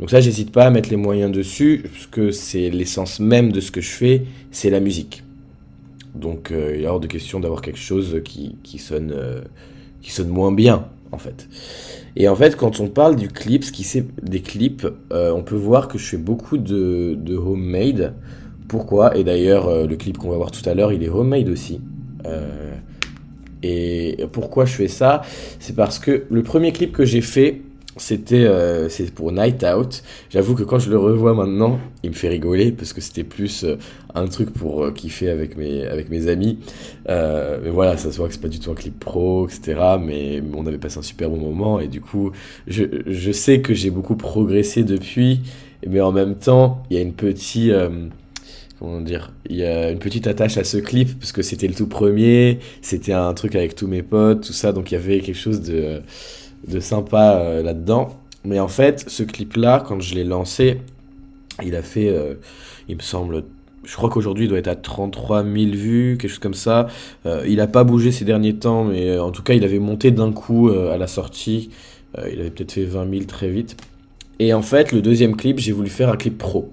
Donc ça j'hésite pas à mettre les moyens dessus parce que c'est l'essence même de ce que je fais c'est la musique. Donc euh, il est hors de question d'avoir quelque chose qui, qui sonne euh, qui sonne moins bien en fait. Et en fait quand on parle du clip ce qui c'est des clips euh, on peut voir que je fais beaucoup de, de homemade pourquoi. Et d'ailleurs, euh, le clip qu'on va voir tout à l'heure, il est homemade aussi. Euh, et pourquoi je fais ça? C'est parce que le premier clip que j'ai fait, c'était euh, pour Night Out. J'avoue que quand je le revois maintenant, il me fait rigoler parce que c'était plus un truc pour kiffer avec mes, avec mes amis. mais voilà, ça se voit que c'est pas du tout un clip pro, etc. Mais on avait passé un super bon moment et du coup, je, je sais que j'ai beaucoup progressé depuis. Mais en même temps, il y a une petite comment dire, il y a une petite attache à ce clip parce que c'était le tout premier, c'était un truc avec tous mes potes, tout ça, donc il y avait quelque chose de, de sympa euh, là-dedans. Mais en fait, ce clip-là, quand je l'ai lancé, il a fait, euh, il me semble, je crois qu'aujourd'hui il doit être à 33 000 vues, quelque chose comme ça. Euh, il n'a pas bougé ces derniers temps, mais en tout cas, il avait monté d'un coup à la sortie. il avait peut-être fait 20 000 très vite. Et en fait, le deuxième clip, j'ai voulu faire un clip pro.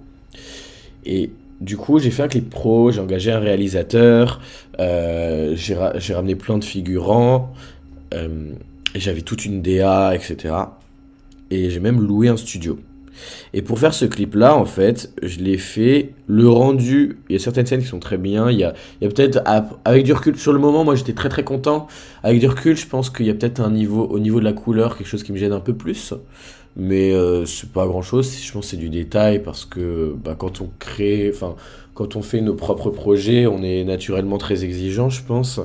Et du coup, j'ai fait un clip pro, j'ai engagé un réalisateur, euh, j'ai ramené plein de figurants, euh, j'avais toute une DA, etc. Et j'ai même loué un studio. Et pour faire ce clip-là, en fait, je l'ai fait, le rendu, il y a certaines scènes qui sont très bien, il y a, a peut-être, avec du recul, sur le moment, moi j'étais très très content, avec du recul, je pense qu'il y a peut-être un niveau, au niveau de la couleur, quelque chose qui me gêne un peu plus, mais euh, c'est pas grand chose je pense que c'est du détail parce que bah, quand on crée enfin quand on fait nos propres projets on est naturellement très exigeant je pense.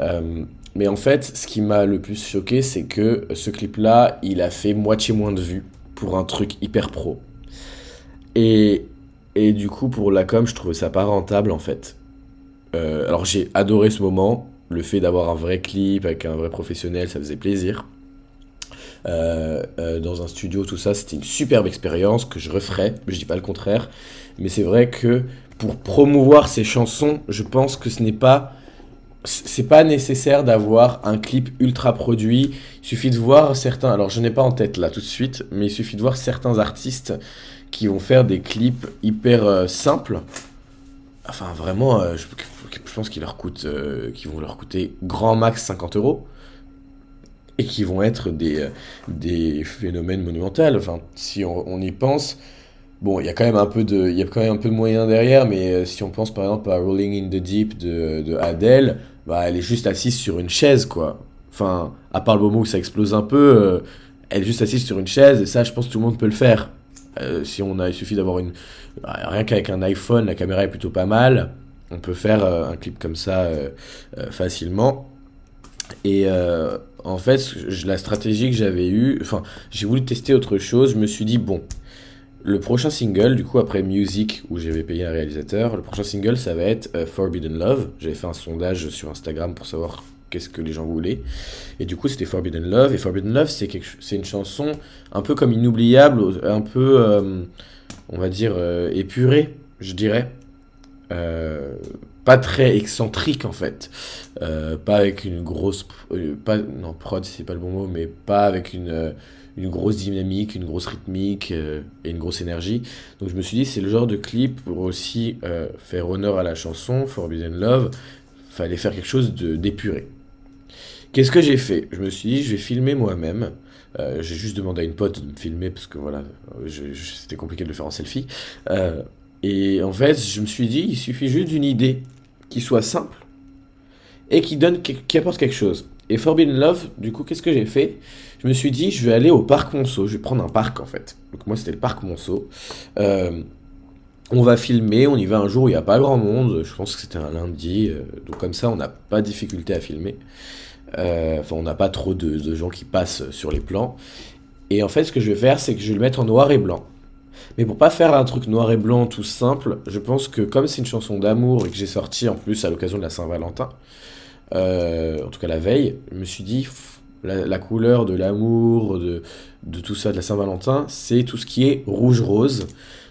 Euh, mais en fait ce qui m'a le plus choqué c'est que ce clip là il a fait moitié moins de vues pour un truc hyper pro. Et, et du coup pour la com je trouvais ça pas rentable en fait. Euh, alors j'ai adoré ce moment le fait d'avoir un vrai clip avec un vrai professionnel ça faisait plaisir dans un studio, tout ça. C'était une superbe expérience que je referais, je dis pas le contraire. Mais c'est vrai que pour promouvoir ces chansons, je pense que ce n'est pas c'est pas nécessaire d'avoir un clip ultra produit. Il suffit de voir certains. Alors, je n'ai pas en tête là tout de suite, mais il suffit de voir certains artistes qui vont faire des clips hyper euh, simples enfin vraiment, euh, je, pense qu'ils leur coûtent, euh, qu'ils vont leur coûter grand max 50 euros et qui vont être des, des phénomènes monumentaux. Enfin, si on, y pense, bon, il y a quand même un peu de, il y a quand même un peu de moyens derrière, mais euh, si on pense par exemple à Rolling in the Deep de, de Adele, bah, elle est juste assise sur une chaise, quoi. Enfin, à part le moment où ça explose un peu, euh, elle est juste assise sur une chaise, et ça, je pense que tout le monde peut le faire. Euh, si on a, il suffit d'avoir une, rien qu'avec un iPhone, la caméra est plutôt pas mal. On peut faire un clip comme ça facilement. Et euh, en fait, la stratégie que j'avais eue, enfin, j'ai voulu tester autre chose. Je me suis dit, bon, le prochain single, du coup, après Music, où j'avais payé un réalisateur, le prochain single, ça va être euh, Forbidden Love. J'avais fait un sondage sur Instagram pour savoir qu'est-ce que les gens voulaient. Et du coup, c'était Forbidden Love. Et Forbidden Love, c'est une chanson un peu comme inoubliable, un peu, euh, on va dire, épurée, je dirais. Pas très excentrique en fait, Euh, pas avec une grosse, euh, pas non prod c'est pas le bon mot, mais pas avec une euh, une grosse dynamique, une grosse rythmique et une grosse énergie. Donc je me suis dit c'est le genre de clip pour aussi faire honneur à la chanson Forbidden Love, fallait faire quelque chose d'épuré. Qu'est-ce que j'ai fait? Je me suis dit je vais filmer moi-même. J'ai juste demandé à une pote de me filmer parce que voilà, c'était compliqué de le faire en selfie. Et en fait, je me suis dit, il suffit juste d'une idée qui soit simple et qui donne, qui apporte quelque chose. Et Forbidden Love, du coup, qu'est-ce que j'ai fait? Je me suis dit, je vais aller au parc Monceau. Je vais prendre un parc en fait. Donc moi, c'était le parc Monceau. Euh, on va filmer, on y va un jour où il n'y a pas grand monde. Je pense que c'était un lundi. euh, donc comme ça, on n'a pas de difficulté à filmer. Euh, Enfin, on n'a pas trop de, de gens qui passent sur les plans. Et en fait, ce que je vais faire, c'est que je vais le mettre en noir et blanc. Mais pour pas faire un truc noir et blanc tout simple, je pense que comme c'est une chanson d'amour et que j'ai sorti en plus à l'occasion de la Saint-Valentin, euh, en tout cas la veille, je me suis dit, la, couleur de l'amour, de, tout ça, de la Saint-Valentin, c'est tout ce qui est rouge-rose.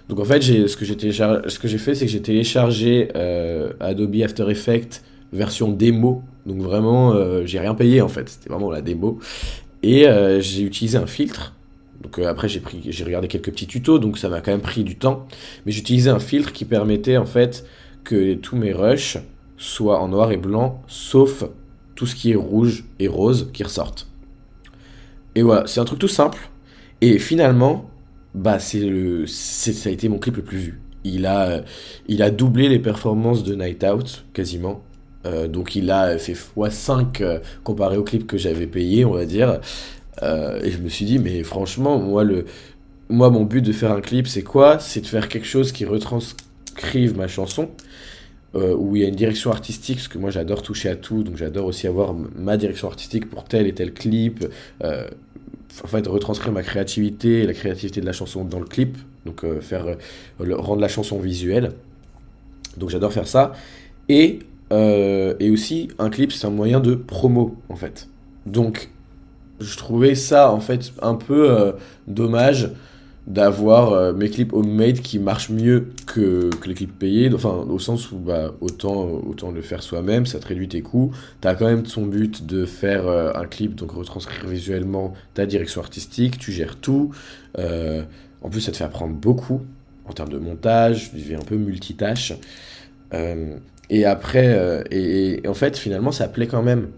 Donc en fait, ce que j'ai fait, c'est que j'ai téléchargé euh, Adobe After Effects version démo. Donc vraiment, euh, j'ai rien payé en fait, c'était vraiment la démo. Et j'ai utilisé un filtre. Donc euh, après j'ai regardé quelques petits tutos, donc ça m'a quand même pris du temps. Mais j'ai utilisé un filtre qui permettait en fait que tous mes rushs soient en noir et blanc, sauf tout ce qui est rouge et rose qui ressortent. Et voilà, c'est un truc tout simple. Et finalement, bah c'est ça a été mon clip le plus vu. Il a, il a doublé les performances de Night Out quasiment. Euh, donc il a fait x5 euh, comparé au clip que j'avais payé, on va dire. Euh, et je me suis dit, mais franchement, moi, le, moi mon but de faire un clip, c'est quoi? C'est de faire quelque chose qui retranscrive ma chanson, euh, où il y a une direction artistique, parce que moi j'adore toucher à tout, donc j'adore aussi avoir ma direction artistique pour tel et tel clip. Euh, en fait, retranscrire ma créativité et la créativité de la chanson dans le clip, donc faire rendre la chanson visuelle. Donc j'adore faire ça. Et, et aussi, un clip, c'est un moyen de promo, en fait. Donc, je trouvais ça, en fait, un peu euh, dommage d'avoir euh, mes clips homemade qui marchent mieux que, les clips payés. Enfin, au sens où, bah, autant, autant le faire soi-même, ça te réduit tes coûts. T'as quand même ton but de faire euh, un clip, donc retranscrire visuellement ta direction artistique, tu gères tout. Euh, en plus, ça te fait apprendre beaucoup en termes de montage, tu deviens un peu multitâche. Euh, et après, euh, et en fait, finalement, ça plaît quand même.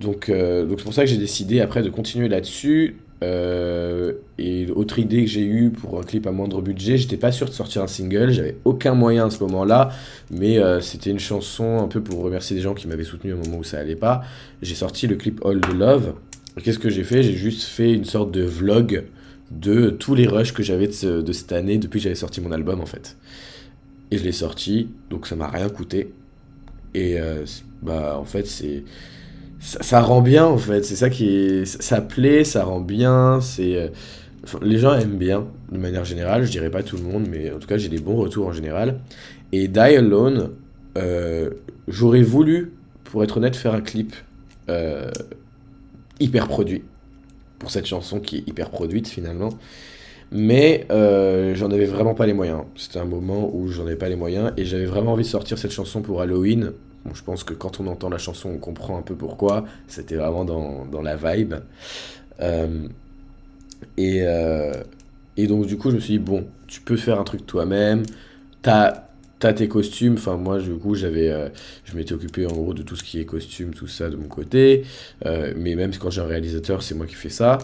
Donc, euh, donc c'est pour ça que j'ai décidé après de continuer là-dessus. Euh, et autre idée que j'ai eue pour un clip à moindre budget, j'étais pas sûr de sortir un single, j'avais aucun moyen à ce moment-là, mais euh, c'était une chanson un peu pour remercier des gens qui m'avaient soutenu au moment où ça allait pas. J'ai sorti le clip All the Love. Qu'est-ce que j'ai fait? J'ai juste fait une sorte de vlog de tous les rushs que j'avais de, ce- de cette année depuis que j'avais sorti mon album en fait. Et je l'ai sorti, donc ça m'a rien coûté. Et bah en fait c'est ça, rend bien en fait, c'est ça qui ça, plaît, ça rend bien, c'est euh, les gens aiment bien de manière générale, je dirais pas tout le monde mais en tout cas j'ai des bons retours en général. Et Die Alone, euh, j'aurais voulu pour être honnête faire un clip euh, hyper produit pour cette chanson qui est hyper produite finalement. Mais j'en avais vraiment pas les moyens. C'était un moment où j'en avais pas les moyens et j'avais vraiment envie de sortir cette chanson pour Halloween. Bon, je pense que quand on entend la chanson, on comprend un peu pourquoi. C'était vraiment dans, la vibe. Euh, et, euh, et donc, du coup, je me suis dit, bon, tu peux faire un truc toi-même. T'as t'as tes costumes. Enfin, moi, du coup, j'avais, euh, je m'étais occupé en gros de tout ce qui est costume, tout ça de mon côté. Mais même quand j'ai un réalisateur, c'est moi qui fais ça.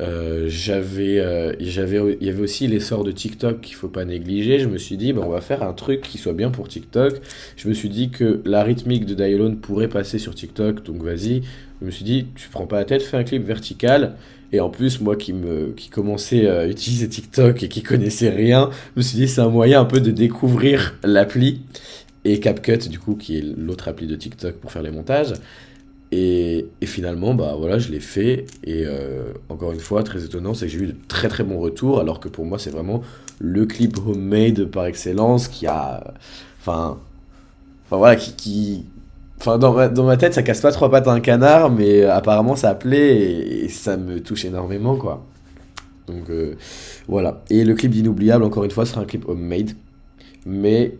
Euh, j'avais, euh, j'avais, il y avait aussi l'essor de TikTok qu'il faut pas négliger. Je me suis dit, bah, on va faire un truc qui soit bien pour TikTok. Je me suis dit que la rythmique de Dialone pourrait passer sur TikTok, donc vas-y. Je me suis dit, tu prends pas la tête, fais un clip vertical. Et en plus, moi qui, me, qui commençais à utiliser TikTok et qui connaissais rien, je me suis dit, c'est un moyen un peu de découvrir l'appli. Et CapCut, du coup, qui est l'autre appli de TikTok pour faire les montages. Et, finalement, bah voilà, je l'ai fait. Et euh, encore une fois, très étonnant, c'est que j'ai eu de très très bons retours, alors que pour moi, c'est vraiment le clip homemade par excellence qui a. Enfin. Enfin voilà, qui. qui Enfin, dans ma, dans ma tête, ça casse pas trois pattes à un canard, mais apparemment ça plaît et, et ça me touche énormément, quoi. Donc euh, voilà. Et le clip d'Inoubliable, encore une fois, sera un clip homemade. Mais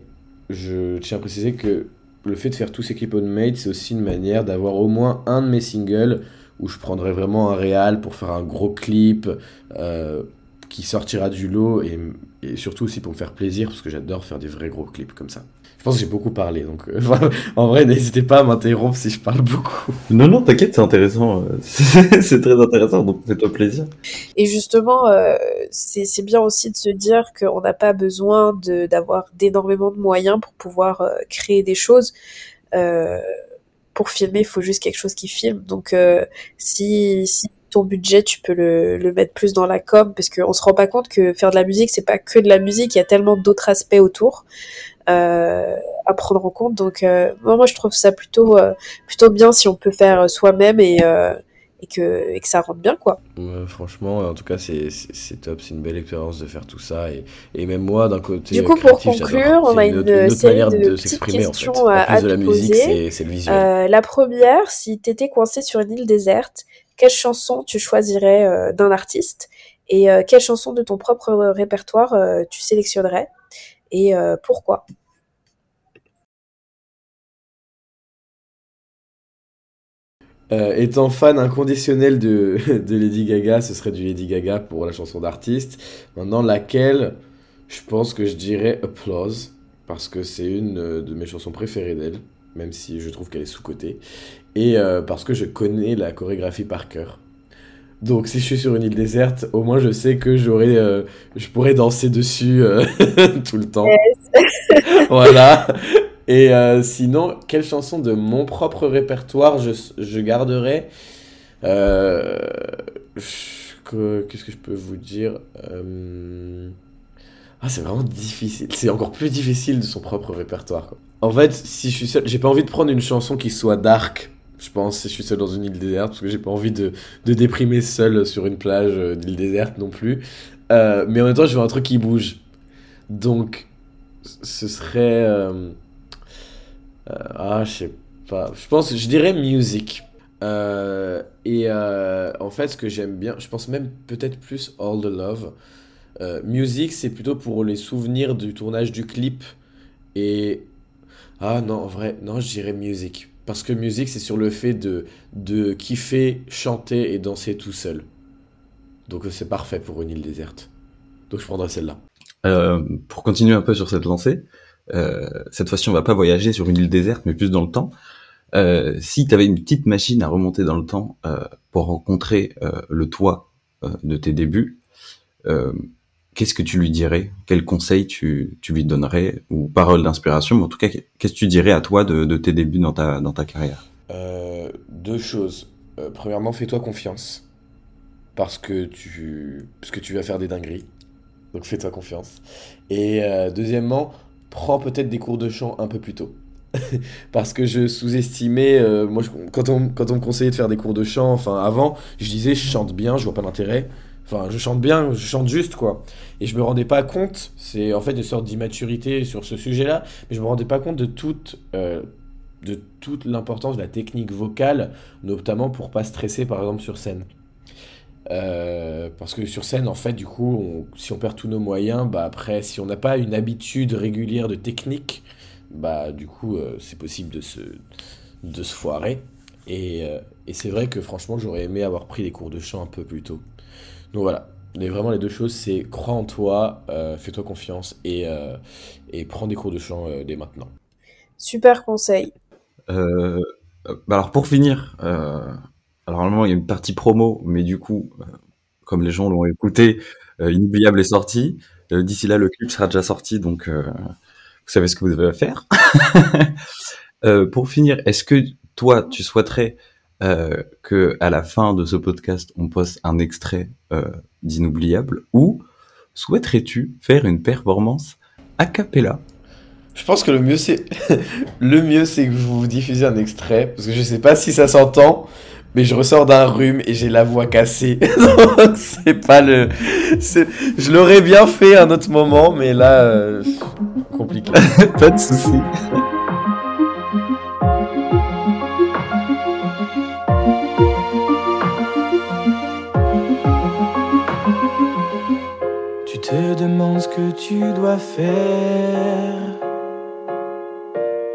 je tiens à préciser que le fait de faire tous ces clips homemade, c'est aussi une manière d'avoir au moins un de mes singles où je prendrai vraiment un réal pour faire un gros clip euh, qui sortira du lot et, et, surtout aussi pour me faire plaisir parce que j'adore faire des vrais gros clips comme ça. Je pense que j'ai beaucoup parlé, donc euh, en vrai, n'hésitez pas à m'interrompre si je parle beaucoup. Non, non, t'inquiète, c'est intéressant. c'est très intéressant, donc fais-toi plaisir. Et justement, euh, c'est bien aussi de se dire qu'on n'a pas besoin d'avoir d'énormément de moyens pour pouvoir euh, créer des choses. Euh, pour filmer, il faut juste quelque chose qui filme. Donc, euh, si, si ton budget, tu peux le, le, mettre plus dans la com, parce qu'on se rend pas compte que faire de la musique, c'est pas que de la musique, il y a tellement d'autres aspects autour euh, à prendre en compte. Donc, euh, moi, je trouve ça plutôt, euh, plutôt bien si on peut faire soi-même et, et, que, et que ça rentre bien, quoi. Ouais, franchement, en tout cas, c'est top, c'est une belle expérience de faire tout ça. Et, et même moi, d'un côté. Du coup, pour conclure, on a une, série de, de petites questions en fait. à, à te poser. c'est le visuel. la première, si tu étais coincé sur une île déserte, quelle chanson tu choisirais euh, d'un artiste et euh, quelle chanson de ton propre répertoire euh, tu sélectionnerais et pourquoi? Étant fan inconditionnel de, de, Lady Gaga, ce serait du Lady Gaga pour la chanson d'artiste. Maintenant, laquelle? Je pense que je dirais Applause, parce que c'est une de mes chansons préférées d'elle, même si je trouve qu'elle est sous-cotée et euh, parce que je connais la chorégraphie par cœur. Donc si je suis sur une île déserte, au moins je sais que euh, je pourrais danser dessus euh, tout le temps. Voilà. Et sinon, quelle chanson de mon propre répertoire je, je garderais Qu'est-ce que je peux vous dire Ah, c'est vraiment difficile. C'est encore plus difficile de son propre répertoire. Quoi. En fait, si je suis seul, j'ai pas envie de prendre une chanson qui soit dark je pense, si je suis seul dans une île déserte, parce que j'ai pas envie de, de, déprimer seul sur une plage euh, d'île déserte non plus. Euh, mais en même temps, je veux un truc qui bouge. Donc, ce serait. Euh, ah, je sais pas. Je pense, je dirais music. Euh, et en fait, ce que j'aime bien, je pense même peut-être plus All the Love. music, c'est plutôt pour les souvenirs du tournage du clip. Et. Ah non, en vrai, non, je dirais music. Parce que musique, c'est sur le fait de, de kiffer, chanter et danser tout seul. Donc c'est parfait pour une île déserte. Donc je prendrai celle-là. Euh, pour continuer un peu sur cette lancée, euh, cette fois-ci on va pas voyager sur une île déserte, mais plus dans le temps. Euh, si tu avais une petite machine à remonter dans le temps euh, pour rencontrer euh, le toi euh, de tes débuts, qu'est-ce que tu lui dirais? Quel conseil tu, tu lui donnerais? Ou parole d'inspiration Mais en tout cas, qu'est-ce que tu dirais à toi de, de tes débuts dans ta, dans ta carrière? Euh, Deux choses. Euh, premièrement, fais-toi confiance. Parce que, tu, parce que tu vas faire des dingueries. Donc fais-toi confiance. Et euh, deuxièmement, prends peut-être des cours de chant un peu plus tôt. parce que je sous-estimais, moi quand, on, quand on me conseillait de faire des cours de chant, enfin avant, je disais je chante bien, je vois pas l'intérêt. Enfin, je chante bien, je chante juste, quoi. Et je me rendais pas compte, c'est en fait une sorte d'immaturité sur ce sujet-là, mais je me rendais pas compte de toute, euh, toute l'importance de la technique vocale, notamment pour pas stresser, par exemple, sur scène. Euh, parce que sur scène, en fait, du coup, si on perd tous nos moyens, bah après, si on n'a pas une habitude régulière de technique, bah du coup, euh, c'est possible de se, de se foirer. Et, et c'est vrai que franchement, j'aurais aimé avoir pris des cours de chant un peu plus tôt. Donc voilà. Mais vraiment, les deux choses, c'est crois en toi, euh, fais-toi confiance et, euh, et prends des cours de chant euh, dès maintenant. Super conseil. Euh, bah alors pour finir, euh, alors normalement il y a une partie promo, mais du coup, comme les gens l'ont écouté, euh, Inoubliable est sorti. Euh, D'ici là, le clip sera déjà sorti, donc euh, vous savez ce que vous devez faire. Euh, pour finir, est-ce que toi, tu souhaiterais euh, que à la fin de ce podcast, on poste un extrait euh, d'Inoubliable, ou souhaiterais-tu faire une performance a cappella? Je pense que le mieux, c'est le mieux, c'est que vous vous diffusez un extrait, parce que je sais pas si ça s'entend, mais je ressors d'un rhume et j'ai la voix cassée. C'est pas le. Je l'aurais bien fait à un autre moment, mais là, euh, compliqué. Pas de souci. Te demandes ce que tu dois faire.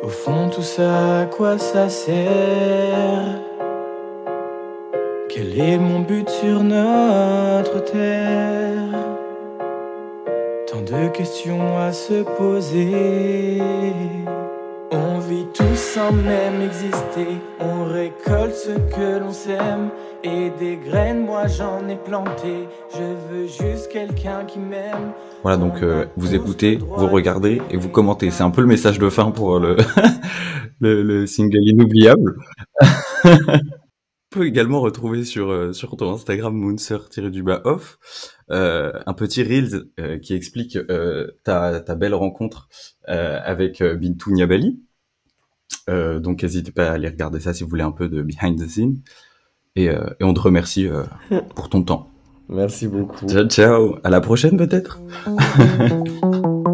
Au fond, tout ça, à quoi ça sert? Quel est mon but sur notre terre? Tant de questions à se poser. On vit tous sans même exister. On récolte ce que l'on sème. Et des graines, moi j'en ai planté. Je veux juste quelqu'un qui m'aime. Voilà, donc euh, vous écoutez, vous regardez et vous commentez. C'est un peu le message de fin pour le, le, le single inoubliable. Peut également retrouver sur, euh, sur ton Instagram moonser-off euh, un petit Reels euh, qui explique euh, ta, ta belle rencontre euh, avec euh, Bintou Niabali. Euh, donc n'hésitez pas à aller regarder ça si vous voulez un peu de behind the scene. Et, euh, et on te remercie euh, pour ton temps. Merci beaucoup. Ciao, ciao. À la prochaine peut-être.